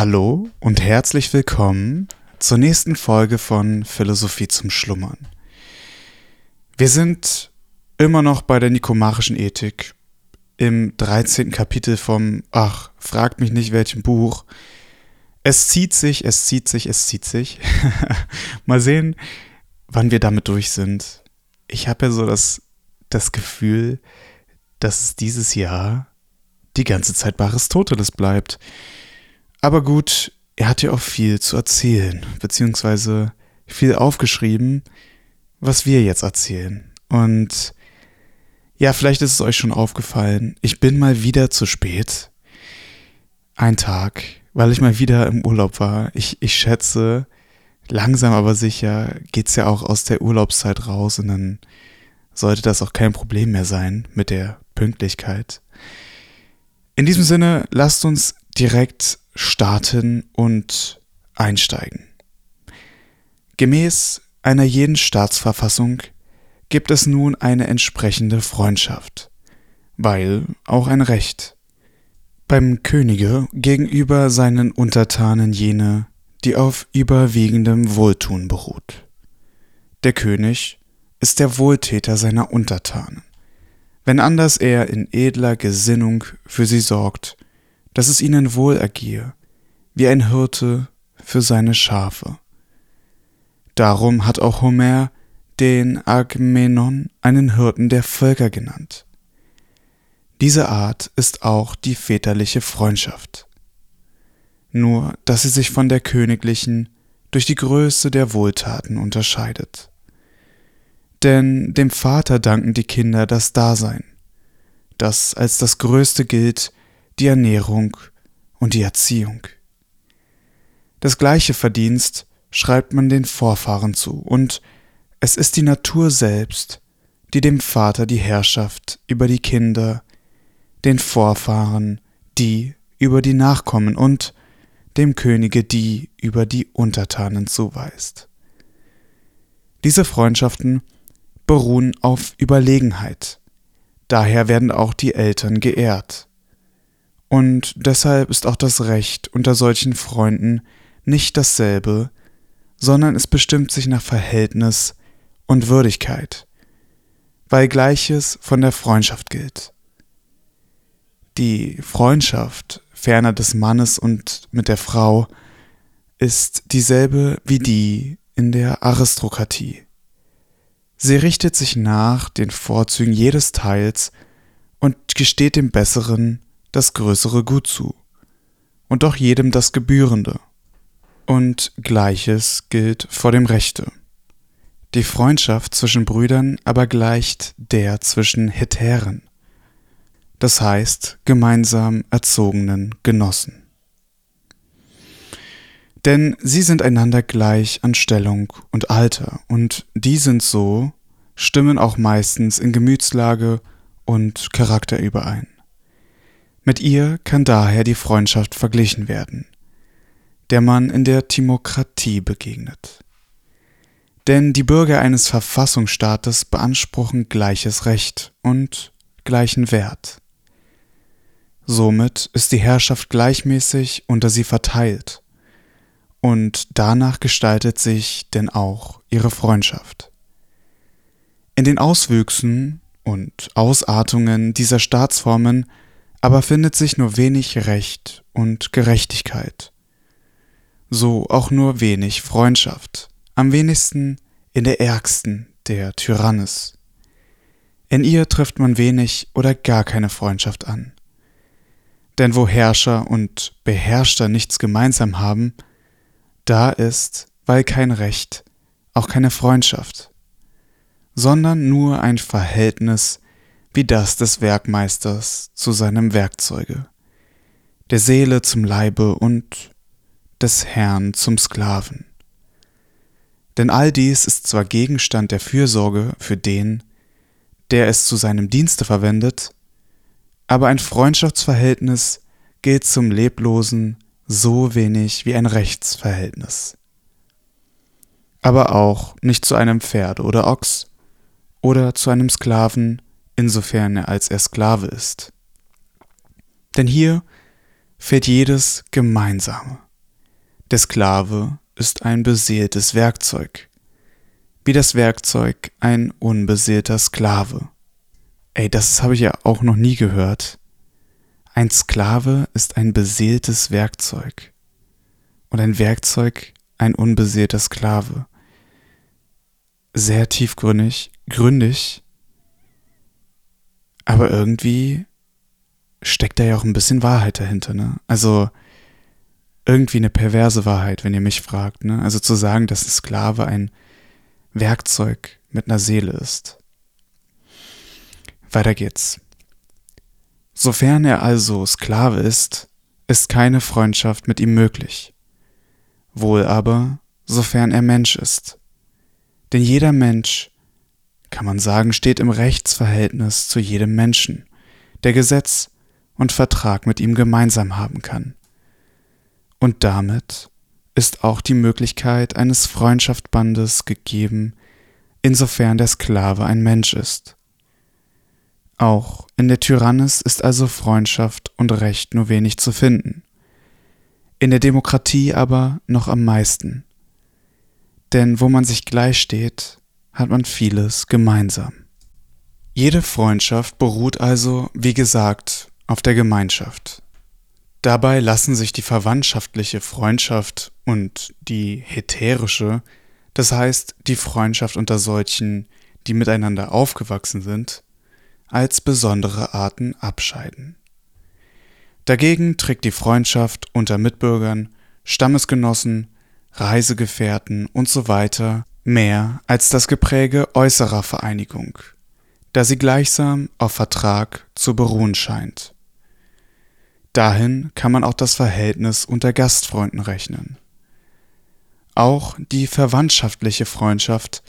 Hallo und herzlich willkommen zur nächsten Folge von Philosophie zum Schlummern. Wir sind immer noch bei der nikomachischen Ethik im 13. Kapitel vom, ach, fragt mich nicht welchem Buch. Es zieht sich, es zieht sich, es zieht sich. Mal sehen, wann wir damit durch sind. Ich habe ja so das, das Gefühl, dass es dieses Jahr die ganze Zeit bei Aristoteles bleibt. Aber gut, er hat ja auch viel zu erzählen, beziehungsweise viel aufgeschrieben, was wir jetzt erzählen. Und ja, vielleicht ist es euch schon aufgefallen, ich bin mal wieder zu spät. Ein Tag, weil ich mal wieder im Urlaub war. Ich, ich schätze, langsam aber sicher geht's ja auch aus der Urlaubszeit raus und dann sollte das auch kein Problem mehr sein mit der Pünktlichkeit. In diesem Sinne, lasst uns direkt starten und einsteigen. Gemäß einer jeden Staatsverfassung gibt es nun eine entsprechende Freundschaft, weil auch ein Recht. Beim Könige gegenüber seinen Untertanen jene, die auf überwiegendem Wohltun beruht. Der König ist der Wohltäter seiner Untertanen, wenn anders er in edler Gesinnung für sie sorgt dass es ihnen wohl ergehe, wie ein Hirte für seine Schafe. Darum hat auch Homer den Agmenon einen Hirten der Völker genannt. Diese Art ist auch die väterliche Freundschaft. Nur, dass sie sich von der königlichen durch die Größe der Wohltaten unterscheidet. Denn dem Vater danken die Kinder das Dasein, das als das Größte gilt, die Ernährung und die Erziehung. Das gleiche Verdienst schreibt man den Vorfahren zu, und es ist die Natur selbst, die dem Vater die Herrschaft über die Kinder, den Vorfahren die über die Nachkommen und dem Könige die über die Untertanen zuweist. Diese Freundschaften beruhen auf Überlegenheit, daher werden auch die Eltern geehrt. Und deshalb ist auch das Recht unter solchen Freunden nicht dasselbe, sondern es bestimmt sich nach Verhältnis und Würdigkeit, weil Gleiches von der Freundschaft gilt. Die Freundschaft ferner des Mannes und mit der Frau ist dieselbe wie die in der Aristokratie. Sie richtet sich nach den Vorzügen jedes Teils und gesteht dem Besseren das größere Gut zu, und doch jedem das Gebührende. Und gleiches gilt vor dem Rechte. Die Freundschaft zwischen Brüdern aber gleicht der zwischen Hetären, das heißt gemeinsam erzogenen Genossen. Denn sie sind einander gleich an Stellung und Alter, und die sind so, stimmen auch meistens in Gemütslage und Charakter überein. Mit ihr kann daher die Freundschaft verglichen werden, der man in der Timokratie begegnet. Denn die Bürger eines Verfassungsstaates beanspruchen gleiches Recht und gleichen Wert. Somit ist die Herrschaft gleichmäßig unter sie verteilt, und danach gestaltet sich denn auch ihre Freundschaft. In den Auswüchsen und Ausartungen dieser Staatsformen aber findet sich nur wenig Recht und Gerechtigkeit. So auch nur wenig Freundschaft, am wenigsten in der ärgsten der Tyrannis. In ihr trifft man wenig oder gar keine Freundschaft an. Denn wo Herrscher und Beherrschter nichts gemeinsam haben, da ist, weil kein Recht, auch keine Freundschaft, sondern nur ein Verhältnis wie das des Werkmeisters zu seinem Werkzeuge, der Seele zum Leibe und des Herrn zum Sklaven. Denn all dies ist zwar Gegenstand der Fürsorge für den, der es zu seinem Dienste verwendet, aber ein Freundschaftsverhältnis gilt zum Leblosen so wenig wie ein Rechtsverhältnis. Aber auch nicht zu einem Pferd oder Ochs oder zu einem Sklaven insofern er als er Sklave ist. Denn hier fehlt jedes Gemeinsame, Der Sklave ist ein beseeltes Werkzeug, wie das Werkzeug ein unbeseelter Sklave. Ey, das habe ich ja auch noch nie gehört. Ein Sklave ist ein beseeltes Werkzeug und ein Werkzeug ein unbeseelter Sklave. Sehr tiefgründig, gründig, aber irgendwie steckt da ja auch ein bisschen Wahrheit dahinter, ne? Also irgendwie eine perverse Wahrheit, wenn ihr mich fragt, ne? Also zu sagen, dass ein Sklave ein Werkzeug mit einer Seele ist. Weiter geht's. Sofern er also Sklave ist, ist keine Freundschaft mit ihm möglich. Wohl aber, sofern er Mensch ist. Denn jeder Mensch, kann man sagen, steht im Rechtsverhältnis zu jedem Menschen, der Gesetz und Vertrag mit ihm gemeinsam haben kann. Und damit ist auch die Möglichkeit eines Freundschaftsbandes gegeben, insofern der Sklave ein Mensch ist. Auch in der Tyrannis ist also Freundschaft und Recht nur wenig zu finden, in der Demokratie aber noch am meisten. Denn wo man sich gleichsteht, hat man vieles gemeinsam. Jede Freundschaft beruht also, wie gesagt, auf der Gemeinschaft. Dabei lassen sich die verwandtschaftliche Freundschaft und die heterische, das heißt die Freundschaft unter solchen, die miteinander aufgewachsen sind, als besondere Arten abscheiden. Dagegen trägt die Freundschaft unter Mitbürgern, Stammesgenossen, Reisegefährten usw. So mehr als das Gepräge äußerer Vereinigung, da sie gleichsam auf Vertrag zu beruhen scheint. Dahin kann man auch das Verhältnis unter Gastfreunden rechnen. Auch die verwandtschaftliche Freundschaft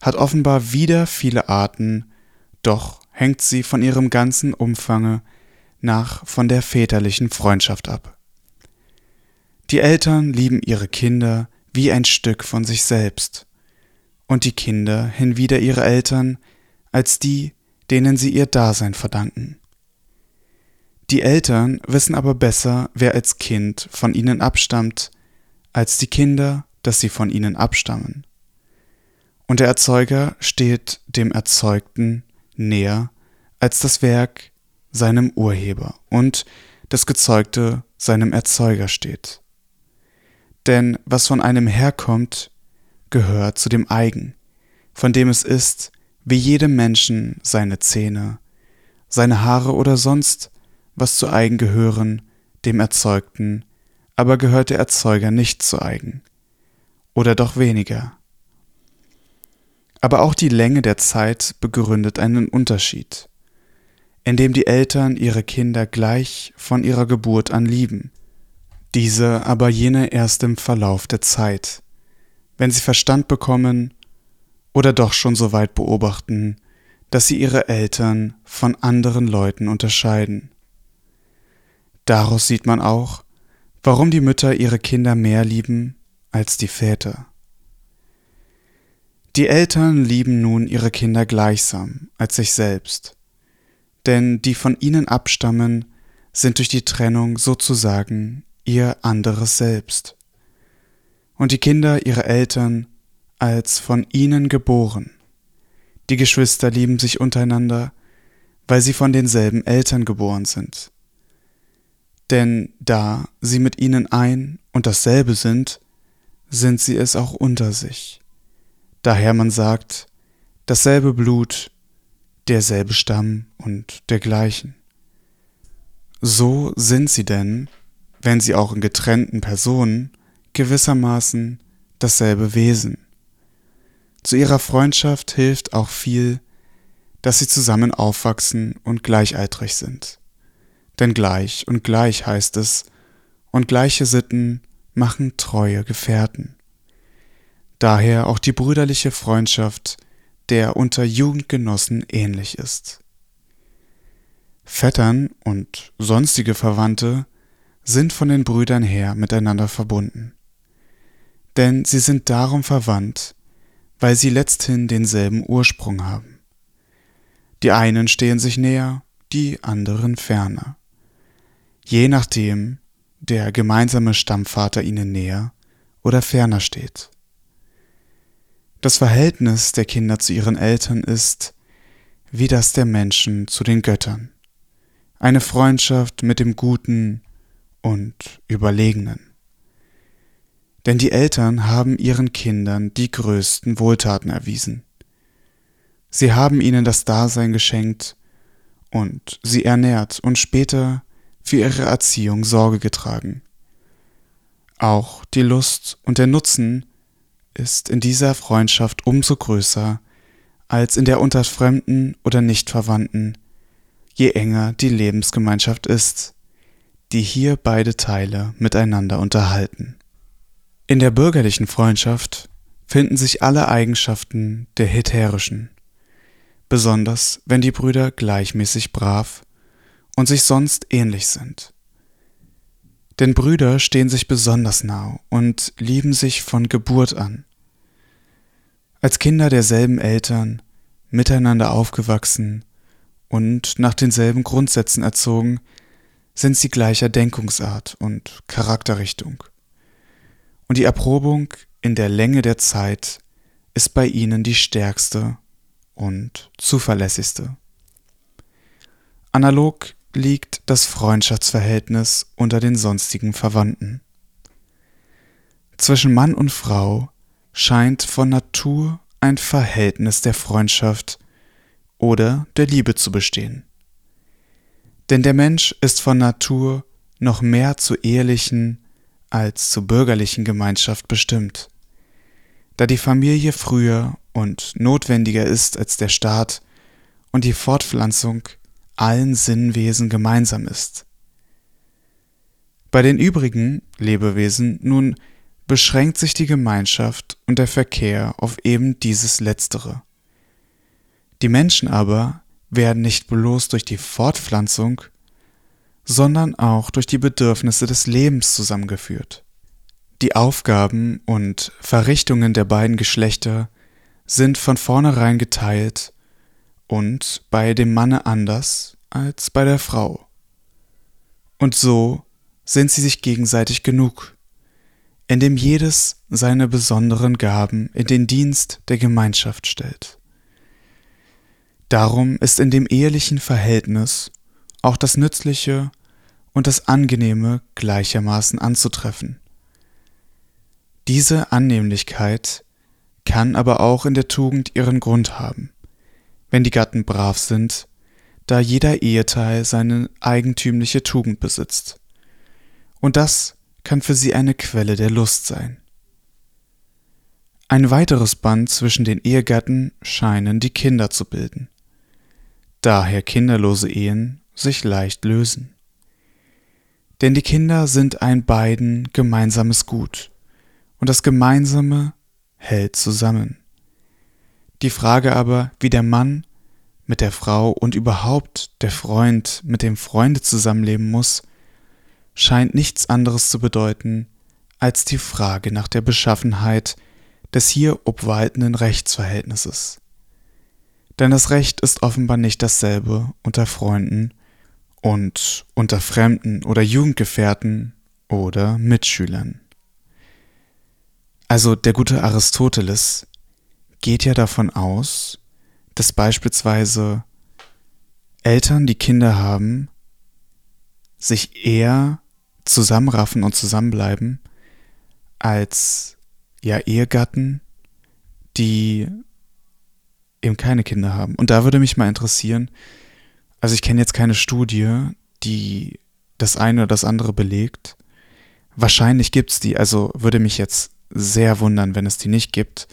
hat offenbar wieder viele Arten, doch hängt sie von ihrem ganzen Umfange nach von der väterlichen Freundschaft ab. Die Eltern lieben ihre Kinder wie ein Stück von sich selbst, und die Kinder hinwieder ihre Eltern als die, denen sie ihr Dasein verdanken. Die Eltern wissen aber besser, wer als Kind von ihnen abstammt, als die Kinder, dass sie von ihnen abstammen. Und der Erzeuger steht dem Erzeugten näher als das Werk seinem Urheber und das Gezeugte seinem Erzeuger steht. Denn was von einem herkommt, gehört zu dem Eigen, von dem es ist, wie jedem Menschen seine Zähne, seine Haare oder sonst was zu eigen gehören, dem Erzeugten, aber gehört der Erzeuger nicht zu eigen. Oder doch weniger. Aber auch die Länge der Zeit begründet einen Unterschied, indem die Eltern ihre Kinder gleich von ihrer Geburt an lieben, diese aber jene erst im Verlauf der Zeit, wenn sie Verstand bekommen oder doch schon so weit beobachten, dass sie ihre Eltern von anderen Leuten unterscheiden. Daraus sieht man auch, warum die Mütter ihre Kinder mehr lieben als die Väter. Die Eltern lieben nun ihre Kinder gleichsam als sich selbst, denn die von ihnen abstammen, sind durch die Trennung sozusagen ihr anderes Selbst, und die Kinder ihre Eltern als von ihnen geboren. Die Geschwister lieben sich untereinander, weil sie von denselben Eltern geboren sind denn da sie mit ihnen ein und dasselbe sind, sind sie es auch unter sich. Daher man sagt, dasselbe Blut, derselbe Stamm und dergleichen. So sind sie denn, wenn sie auch in getrennten Personen, gewissermaßen dasselbe Wesen. Zu ihrer Freundschaft hilft auch viel, dass sie zusammen aufwachsen und gleichaltrig sind denn gleich und gleich heißt es, und gleiche Sitten machen treue Gefährten. Daher auch die brüderliche Freundschaft, der unter Jugendgenossen ähnlich ist. Vettern und sonstige Verwandte sind von den Brüdern her miteinander verbunden. Denn sie sind darum verwandt, weil sie letzthin denselben Ursprung haben. Die einen stehen sich näher, die anderen ferner je nachdem der gemeinsame Stammvater ihnen näher, oder ferner steht. Das Verhältnis der Kinder zu ihren Eltern ist wie das der Menschen zu den Göttern, eine Freundschaft mit dem Guten und Überlegenen. Denn die Eltern haben ihren Kindern die größten Wohltaten erwiesen. Sie haben ihnen das Dasein geschenkt und sie ernährt und später für ihre Erziehung Sorge getragen. Auch die Lust und der Nutzen ist in dieser Freundschaft umso größer als in der unter Fremden oder Nichtverwandten, je enger die Lebensgemeinschaft ist, die hier beide Teile miteinander unterhalten. In der bürgerlichen Freundschaft finden sich alle Eigenschaften der hetärischen, besonders wenn die Brüder gleichmäßig brav und sich sonst ähnlich sind. Denn Brüder stehen sich besonders nah und lieben sich von Geburt an. Als Kinder derselben Eltern, miteinander aufgewachsen und nach denselben Grundsätzen erzogen, sind sie gleicher Denkungsart und Charakterrichtung. Und die Erprobung in der Länge der Zeit ist bei ihnen die stärkste und zuverlässigste. Analog liegt das Freundschaftsverhältnis unter den sonstigen Verwandten. Zwischen Mann und Frau scheint von Natur ein Verhältnis der Freundschaft oder der Liebe zu bestehen. Denn der Mensch ist von Natur noch mehr zur ehelichen als zur bürgerlichen Gemeinschaft bestimmt, da die Familie früher und notwendiger ist als der Staat und die Fortpflanzung allen Sinnwesen gemeinsam ist. Bei den übrigen Lebewesen nun beschränkt sich die Gemeinschaft und der Verkehr auf eben dieses Letztere. Die Menschen aber werden nicht bloß durch die Fortpflanzung, sondern auch durch die Bedürfnisse des Lebens zusammengeführt. Die Aufgaben und Verrichtungen der beiden Geschlechter sind von vornherein geteilt und bei dem Manne anders als bei der Frau. Und so sind sie sich gegenseitig genug, indem jedes seine besonderen Gaben in den Dienst der Gemeinschaft stellt. Darum ist in dem ehelichen Verhältnis auch das Nützliche und das Angenehme gleichermaßen anzutreffen. Diese Annehmlichkeit kann aber auch in der Tugend ihren Grund haben wenn die Gatten brav sind, da jeder Eheteil seine eigentümliche Tugend besitzt. Und das kann für sie eine Quelle der Lust sein. Ein weiteres Band zwischen den Ehegatten scheinen die Kinder zu bilden. Daher kinderlose Ehen sich leicht lösen. Denn die Kinder sind ein beiden gemeinsames Gut, und das Gemeinsame hält zusammen. Die Frage aber, wie der Mann mit der Frau und überhaupt der Freund mit dem Freunde zusammenleben muss, scheint nichts anderes zu bedeuten als die Frage nach der Beschaffenheit des hier obwaltenden Rechtsverhältnisses. Denn das Recht ist offenbar nicht dasselbe unter Freunden und unter Fremden oder Jugendgefährten oder Mitschülern. Also der gute Aristoteles geht ja davon aus, dass beispielsweise Eltern, die Kinder haben, sich eher zusammenraffen und zusammenbleiben als ja Ehegatten, die eben keine Kinder haben. Und da würde mich mal interessieren, also ich kenne jetzt keine Studie, die das eine oder das andere belegt. Wahrscheinlich gibt es die, also würde mich jetzt sehr wundern, wenn es die nicht gibt.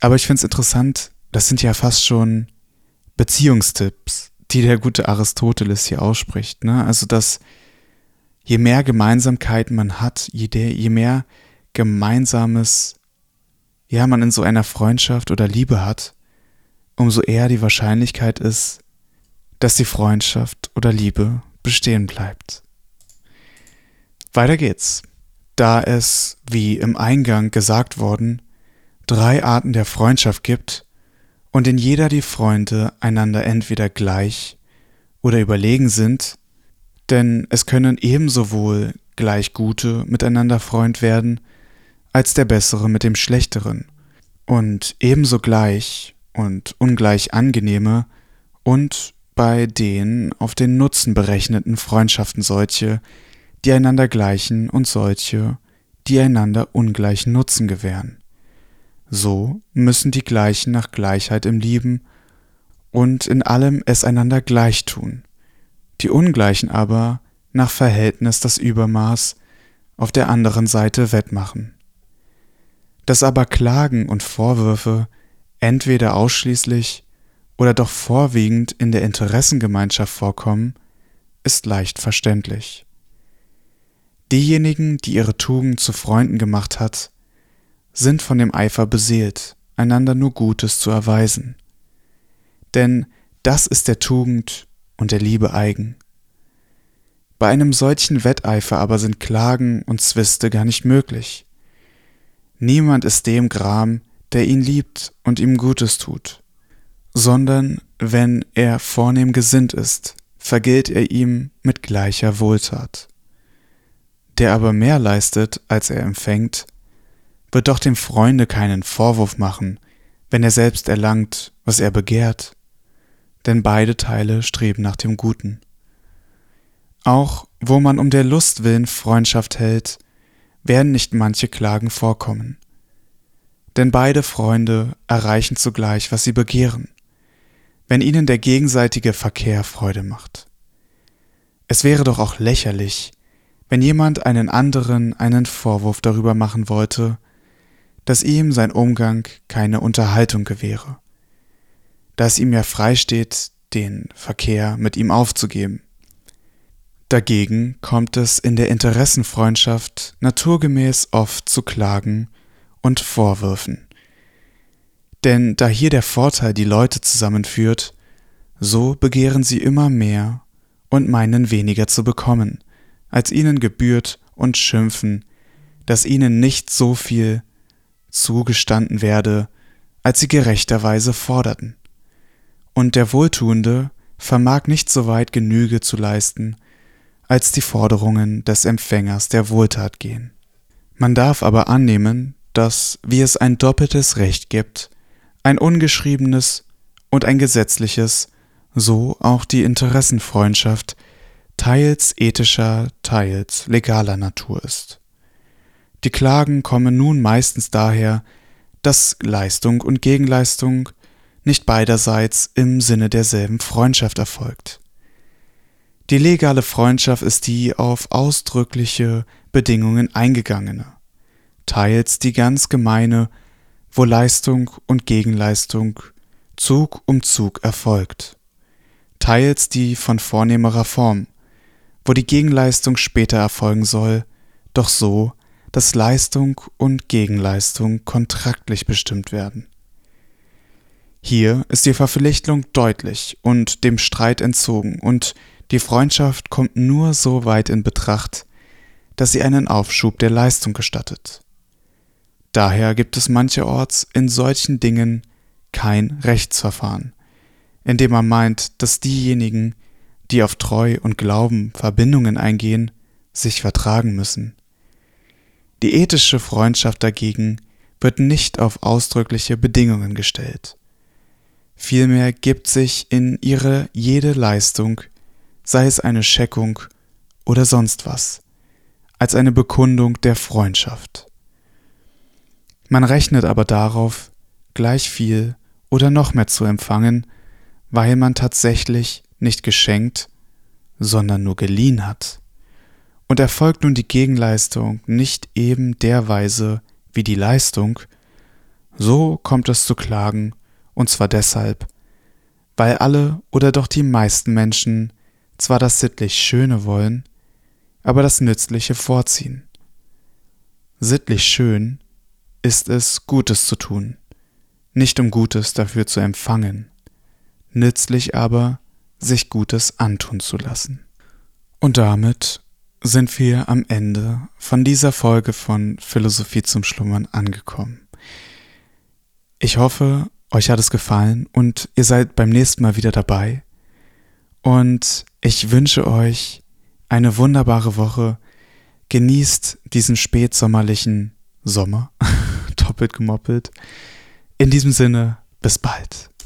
Aber ich finde es interessant, das sind ja fast schon Beziehungstipps, die der gute Aristoteles hier ausspricht. Ne? Also, dass je mehr Gemeinsamkeiten man hat, je, der, je mehr Gemeinsames, ja, man in so einer Freundschaft oder Liebe hat, umso eher die Wahrscheinlichkeit ist, dass die Freundschaft oder Liebe bestehen bleibt. Weiter geht's. Da es, wie im Eingang gesagt worden, drei Arten der Freundschaft gibt und in jeder die Freunde einander entweder gleich oder überlegen sind, denn es können ebenso wohl gleich gute miteinander Freund werden, als der Bessere mit dem Schlechteren und ebenso gleich und ungleich angenehme und bei den auf den Nutzen berechneten Freundschaften solche, die einander gleichen und solche, die einander ungleichen Nutzen gewähren. So müssen die Gleichen nach Gleichheit im Lieben und in allem es einander gleich tun, die Ungleichen aber nach Verhältnis das Übermaß auf der anderen Seite wettmachen. Dass aber Klagen und Vorwürfe entweder ausschließlich oder doch vorwiegend in der Interessengemeinschaft vorkommen, ist leicht verständlich. Diejenigen, die ihre Tugend zu Freunden gemacht hat, sind von dem Eifer beseelt, einander nur Gutes zu erweisen. Denn das ist der Tugend und der Liebe eigen. Bei einem solchen Wetteifer aber sind Klagen und Zwiste gar nicht möglich. Niemand ist dem Gram, der ihn liebt und ihm Gutes tut, sondern wenn er vornehm gesinnt ist, vergilt er ihm mit gleicher Wohltat. Der aber mehr leistet, als er empfängt, wird doch dem Freunde keinen Vorwurf machen, wenn er selbst erlangt, was er begehrt, denn beide Teile streben nach dem Guten. Auch wo man um der Lust willen Freundschaft hält, werden nicht manche Klagen vorkommen. Denn beide Freunde erreichen zugleich, was sie begehren, wenn ihnen der gegenseitige Verkehr Freude macht. Es wäre doch auch lächerlich, wenn jemand einen anderen einen Vorwurf darüber machen wollte, dass ihm sein Umgang keine Unterhaltung gewähre, da es ihm ja freisteht, den Verkehr mit ihm aufzugeben. Dagegen kommt es in der Interessenfreundschaft naturgemäß oft zu Klagen und Vorwürfen. Denn da hier der Vorteil die Leute zusammenführt, so begehren sie immer mehr und meinen weniger zu bekommen, als ihnen gebührt und schimpfen, dass ihnen nicht so viel zugestanden werde, als sie gerechterweise forderten. Und der Wohltuende vermag nicht so weit Genüge zu leisten, als die Forderungen des Empfängers der Wohltat gehen. Man darf aber annehmen, dass, wie es ein doppeltes Recht gibt, ein ungeschriebenes und ein gesetzliches, so auch die Interessenfreundschaft teils ethischer, teils legaler Natur ist. Die Klagen kommen nun meistens daher, dass Leistung und Gegenleistung nicht beiderseits im Sinne derselben Freundschaft erfolgt. Die legale Freundschaft ist die auf ausdrückliche Bedingungen eingegangene, teils die ganz gemeine, wo Leistung und Gegenleistung Zug um Zug erfolgt, teils die von vornehmerer Form, wo die Gegenleistung später erfolgen soll, doch so, dass Leistung und Gegenleistung kontraktlich bestimmt werden. Hier ist die Verpflichtung deutlich und dem Streit entzogen und die Freundschaft kommt nur so weit in Betracht, dass sie einen Aufschub der Leistung gestattet. Daher gibt es mancherorts in solchen Dingen kein Rechtsverfahren, in dem man meint, dass diejenigen, die auf Treu und Glauben Verbindungen eingehen, sich vertragen müssen. Die ethische Freundschaft dagegen wird nicht auf ausdrückliche Bedingungen gestellt. Vielmehr gibt sich in ihre jede Leistung sei es eine Scheckung oder sonst was, als eine Bekundung der Freundschaft. Man rechnet aber darauf, gleich viel oder noch mehr zu empfangen, weil man tatsächlich nicht geschenkt, sondern nur geliehen hat. Und erfolgt nun die Gegenleistung nicht eben der Weise wie die Leistung, so kommt es zu Klagen, und zwar deshalb, weil alle oder doch die meisten Menschen zwar das sittlich Schöne wollen, aber das Nützliche vorziehen. Sittlich schön ist es, Gutes zu tun, nicht um Gutes dafür zu empfangen, nützlich aber, sich Gutes antun zu lassen. Und damit sind wir am Ende von dieser Folge von Philosophie zum Schlummern angekommen. Ich hoffe, euch hat es gefallen und ihr seid beim nächsten Mal wieder dabei. Und ich wünsche euch eine wunderbare Woche. Genießt diesen spätsommerlichen Sommer. Doppelt gemoppelt. In diesem Sinne, bis bald.